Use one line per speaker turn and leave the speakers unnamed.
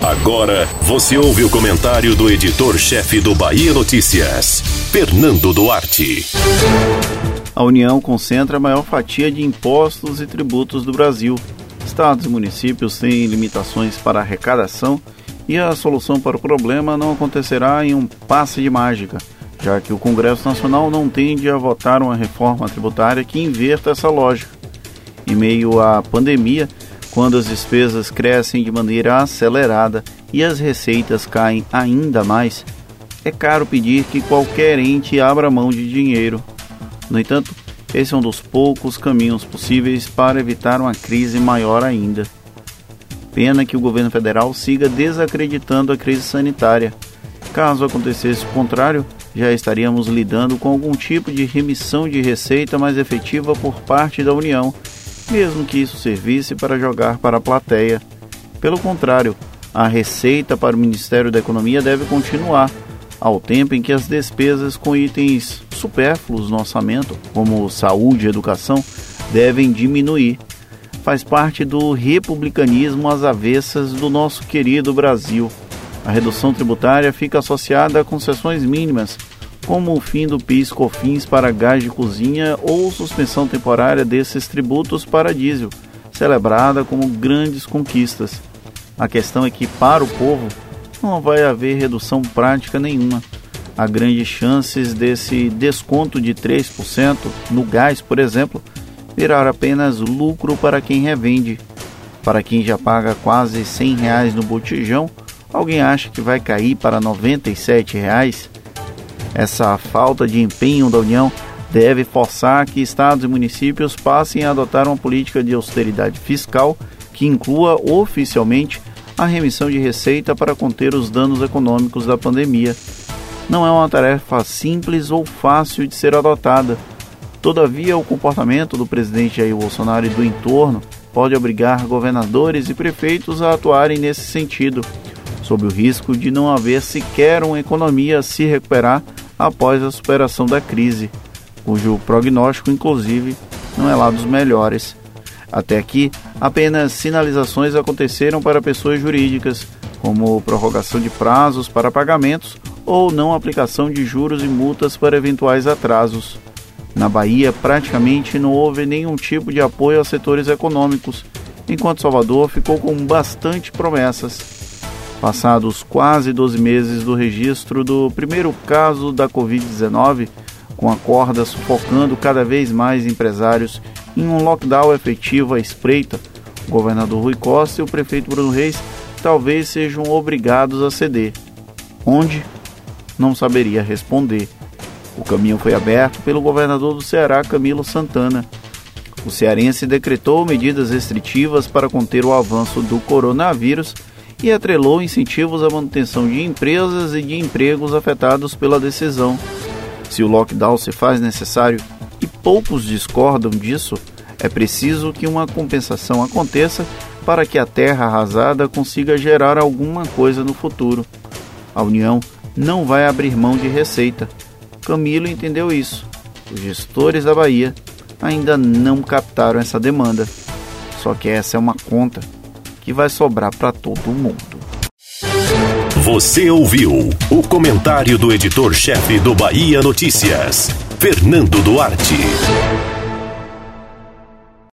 Agora você ouve o comentário do editor-chefe do Bahia Notícias, Fernando Duarte.
A União concentra a maior fatia de impostos e tributos do Brasil. Estados e municípios têm limitações para arrecadação e a solução para o problema não acontecerá em um passe de mágica, já que o Congresso Nacional não tende a votar uma reforma tributária que inverta essa lógica. Em meio à pandemia, quando as despesas crescem de maneira acelerada e as receitas caem ainda mais, é caro pedir que qualquer ente abra mão de dinheiro. No entanto, esse é um dos poucos caminhos possíveis para evitar uma crise maior ainda. Pena que o governo federal siga desacreditando a crise sanitária. Caso acontecesse o contrário, já estaríamos lidando com algum tipo de remissão de receita mais efetiva por parte da União, mesmo que isso servisse para jogar para a plateia. Pelo contrário, a receita para o Ministério da Economia deve continuar, ao tempo em que as despesas com itens supérfluos no orçamento, como saúde e educação, devem diminuir faz parte do republicanismo às avessas do nosso querido Brasil. A redução tributária fica associada a concessões mínimas, como o fim do PIS/COFINS para gás de cozinha ou suspensão temporária desses tributos para diesel, celebrada como grandes conquistas. A questão é que, para o povo, não vai haver redução prática nenhuma. Há grandes chances desse desconto de 3% no gás, por exemplo, virar apenas lucro para quem revende. Para quem já paga quase 100 reais no botijão, alguém acha que vai cair para 97 reais? Essa falta de empenho da União deve forçar que estados e municípios passem a adotar uma política de austeridade fiscal que inclua oficialmente a remissão de receita para conter os danos econômicos da pandemia. Não é uma tarefa simples ou fácil de ser adotada Todavia, o comportamento do presidente Jair Bolsonaro e do entorno pode obrigar governadores e prefeitos a atuarem nesse sentido, sob o risco de não haver sequer uma economia a se recuperar após a superação da crise, cujo prognóstico, inclusive, não é lá dos melhores. Até aqui, apenas sinalizações aconteceram para pessoas jurídicas, como prorrogação de prazos para pagamentos ou não aplicação de juros e multas para eventuais atrasos. Na Bahia, praticamente não houve nenhum tipo de apoio aos setores econômicos, enquanto Salvador ficou com bastante promessas. Passados quase 12 meses do registro do primeiro caso da Covid-19, com a corda sufocando cada vez mais empresários em um lockdown efetivo à espreita, o governador Rui Costa e o prefeito Bruno Reis talvez sejam obrigados a ceder. Onde? Não saberia responder. O caminho foi aberto pelo governador do Ceará, Camilo Santana. O cearense decretou medidas restritivas para conter o avanço do coronavírus e atrelou incentivos à manutenção de empresas e de empregos afetados pela decisão. Se o lockdown se faz necessário e poucos discordam disso, é preciso que uma compensação aconteça para que a terra arrasada consiga gerar alguma coisa no futuro. A União não vai abrir mão de receita Camilo entendeu isso. Os gestores da Bahia ainda não captaram essa demanda. Só que essa é uma conta que vai sobrar para todo mundo.
Você ouviu o comentário do editor-chefe do Bahia Notícias, Fernando Duarte.